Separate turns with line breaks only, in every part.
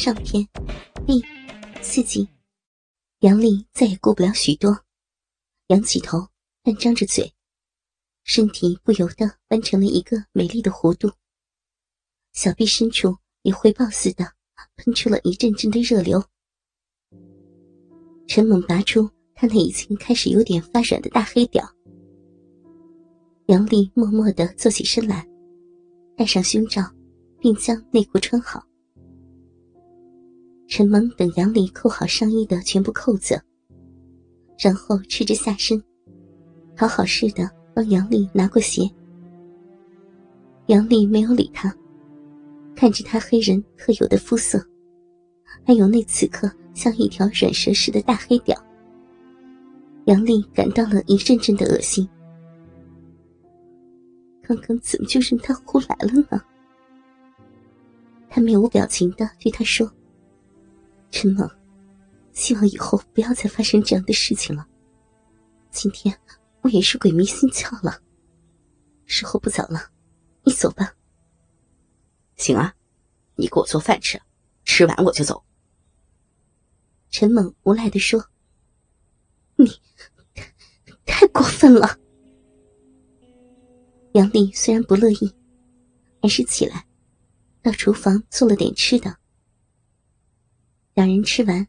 上篇第四集，杨丽再也顾不了许多，仰起头，半张着嘴，身体不由得弯成了一个美丽的弧度，小臂深处也回报似的喷出了一阵阵的热流。陈猛拔出他那已经开始有点发软的大黑屌，杨丽默默的坐起身来，戴上胸罩，并将内裤穿好。陈蒙等杨丽扣好上衣的全部扣子，然后赤着下身，讨好似的帮杨丽拿过鞋。杨丽没有理他，看着他黑人特有的肤色，还有那此刻像一条软蛇似的大黑屌，杨丽感到了一阵阵的恶心。刚刚怎么就任他胡来了呢？他面无表情的对他说。陈猛，希望以后不要再发生这样的事情了。今天我也是鬼迷心窍了，时候不早了，你走吧。
行啊，你给我做饭吃，吃完我就走。
陈猛无奈的说：“你太过分了。”杨丽虽然不乐意，还是起来到厨房做了点吃的。两人吃完，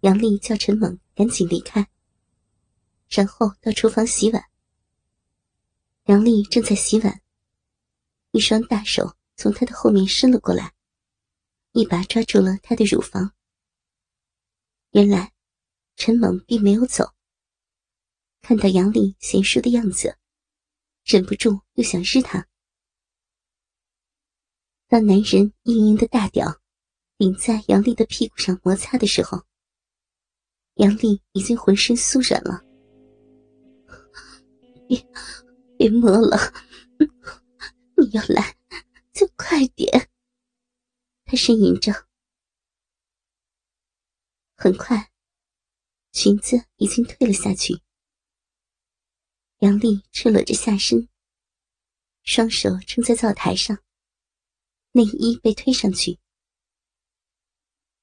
杨丽叫陈猛赶紧离开，然后到厨房洗碗。杨丽正在洗碗，一双大手从她的后面伸了过来，一把抓住了她的乳房。原来，陈猛并没有走。看到杨丽娴熟的样子，忍不住又想日她。当男人硬硬的大屌。顶在杨丽的屁股上摩擦的时候，杨丽已经浑身酥软了。别别摸了，你要来就快点。她呻吟着。很快，裙子已经退了下去。杨丽赤裸着下身，双手撑在灶台上，内衣被推上去。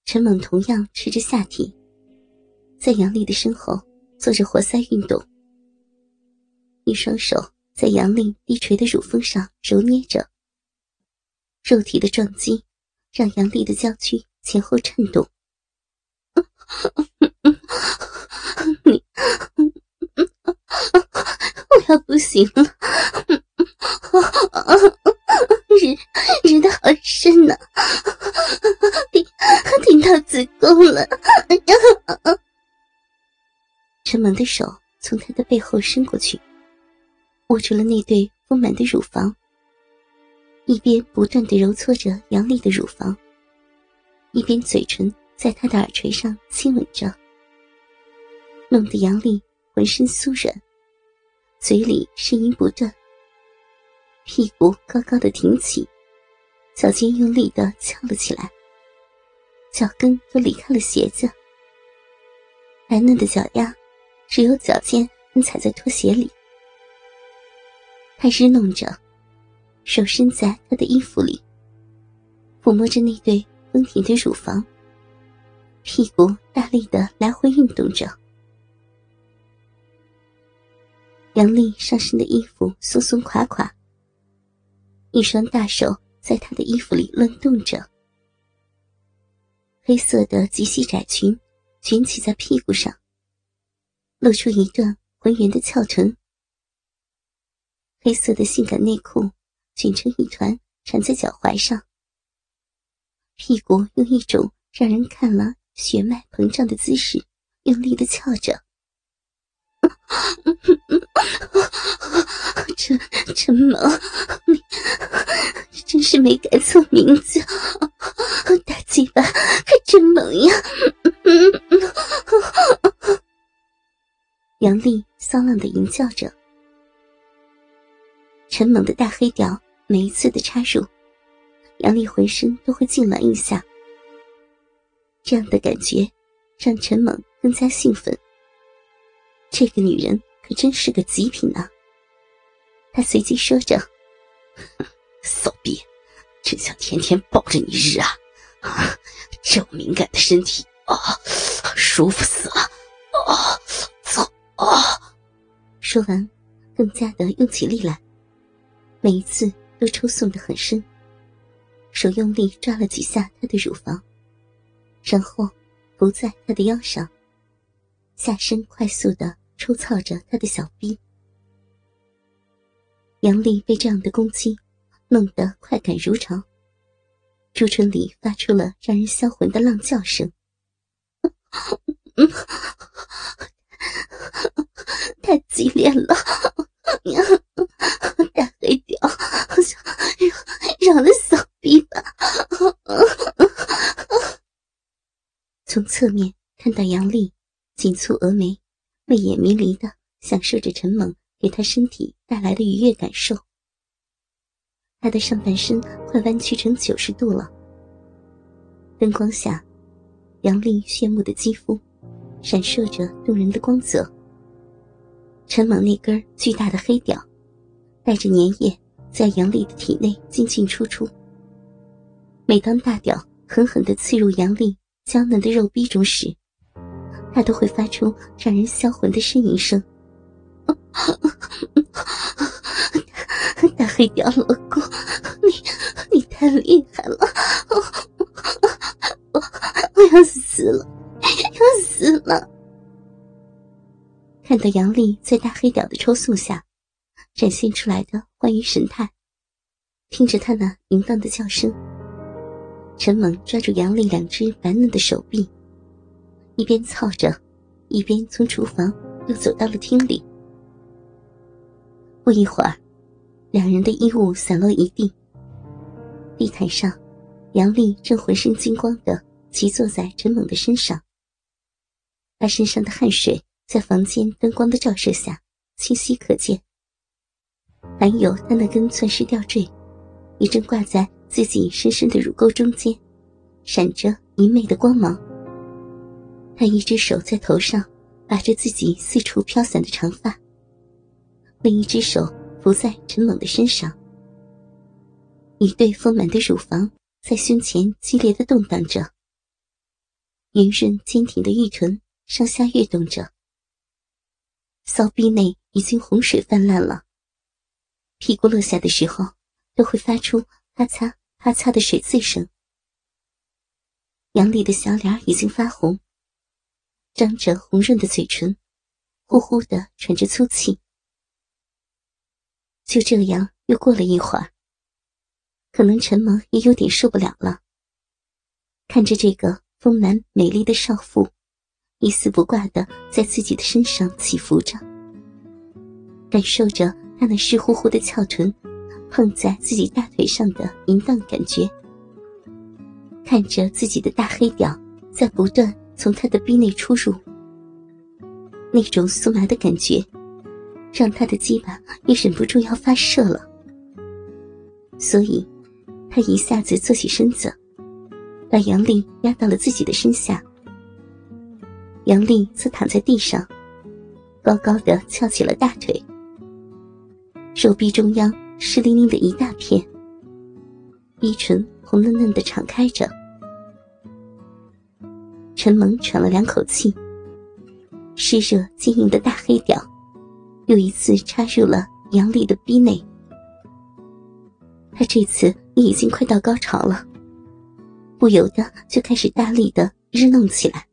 陈猛同样持着下体，在杨丽的身后做着活塞运动，一双手在杨丽低垂的乳峰上揉捏着。肉体的撞击让杨丽的娇躯前后颤动。你，我要不行了，背后伸过去，握住了那对丰满的乳房，一边不断的揉搓着杨丽的乳房，一边嘴唇在她的耳垂上亲吻着，弄得杨丽浑身酥软，嘴里呻吟不断，屁股高高的挺起，脚尖用力的翘了起来。脚跟都离开了鞋子，白嫩的脚丫只有脚尖踩在拖鞋里。他日弄着，手伸在他的衣服里，抚摸着那对丰挺的乳房，屁股大力的来回运动着。杨丽上身的衣服松松垮垮，一双大手在她的衣服里乱动着。黑色的及膝窄裙卷起在屁股上，露出一段浑圆的翘臀。黑色的性感内裤卷成一团缠在脚踝上，屁股用一种让人看了血脉膨胀的姿势用力的翘着。陈陈萌，你真是没改错名字，大鸡巴还真萌呀！杨丽骚浪的吟叫着。陈猛的大黑屌每一次的插入，杨丽浑身都会痉挛一下。这样的感觉让陈猛更加兴奋。这个女人可真是个极品啊！他随即说着：“
骚逼，真想天天抱着你日啊！啊，这敏感的身体啊，舒服死了！啊，啊！
说完，更加的用起力来，每一次都抽送的很深，手用力抓了几下他的乳房，然后伏在他的腰上，下身快速的抽操着他的小臂。杨丽被这样的攻击弄得快感如潮，朱春里发出了让人销魂的浪叫声。太激烈了，大黑屌，让了小臂吧。从侧面看到杨丽紧蹙峨眉，媚眼迷离的享受着陈猛。给他身体带来的愉悦感受，他的上半身快弯曲成九十度了。灯光下，杨丽炫目的肌肤闪烁着动人的光泽。陈猛那根巨大的黑屌带着粘液在杨丽的体内进进出出。每当大屌狠狠地刺入杨丽娇嫩的肉壁中时，他都会发出让人销魂的呻吟声。大黑屌老公，你你太厉害了，我我要死了，的杨丽在大黑屌的抽送下展现出来的欢愉神态，听着他那淫荡的叫声，陈猛抓住杨丽两只白嫩的手臂，一边操着，一边从厨房又走到了厅里。不一会儿，两人的衣物散落一地。地毯上，杨丽正浑身金光的骑坐在陈猛的身上。他身上的汗水在房间灯光的照射下清晰可见，还有他那根钻石吊坠，也正挂在自己深深的乳沟中间，闪着明媚的光芒。他一只手在头上把着自己四处飘散的长发。另一只手扶在陈猛的身上，一对丰满的乳房在胸前激烈的动荡着，圆润坚挺的玉臀上下跃动着，骚逼内已经洪水泛滥了。屁股落下的时候都会发出啪嚓啪嚓的水渍声。杨丽的小脸已经发红，张着红润的嘴唇，呼呼的喘着粗气。就这样，又过了一会儿，可能陈萌也有点受不了了。看着这个丰满美丽的少妇，一丝不挂的在自己的身上起伏着，感受着他那湿乎乎的翘臀碰在自己大腿上的淫荡感觉，看着自己的大黑屌在不断从他的逼内出入，那种酥麻的感觉。让他的鸡巴也忍不住要发射了，所以，他一下子坐起身子，把杨丽压到了自己的身下。杨丽则躺在地上，高高的翘起了大腿，手臂中央湿淋淋的一大片，逼唇红嫩嫩的敞开着。陈萌喘了两口气，湿热晶莹的大黑屌。又一次插入了杨丽的逼内，他这次已经快到高潮了，不由得就开始大力的日弄起来。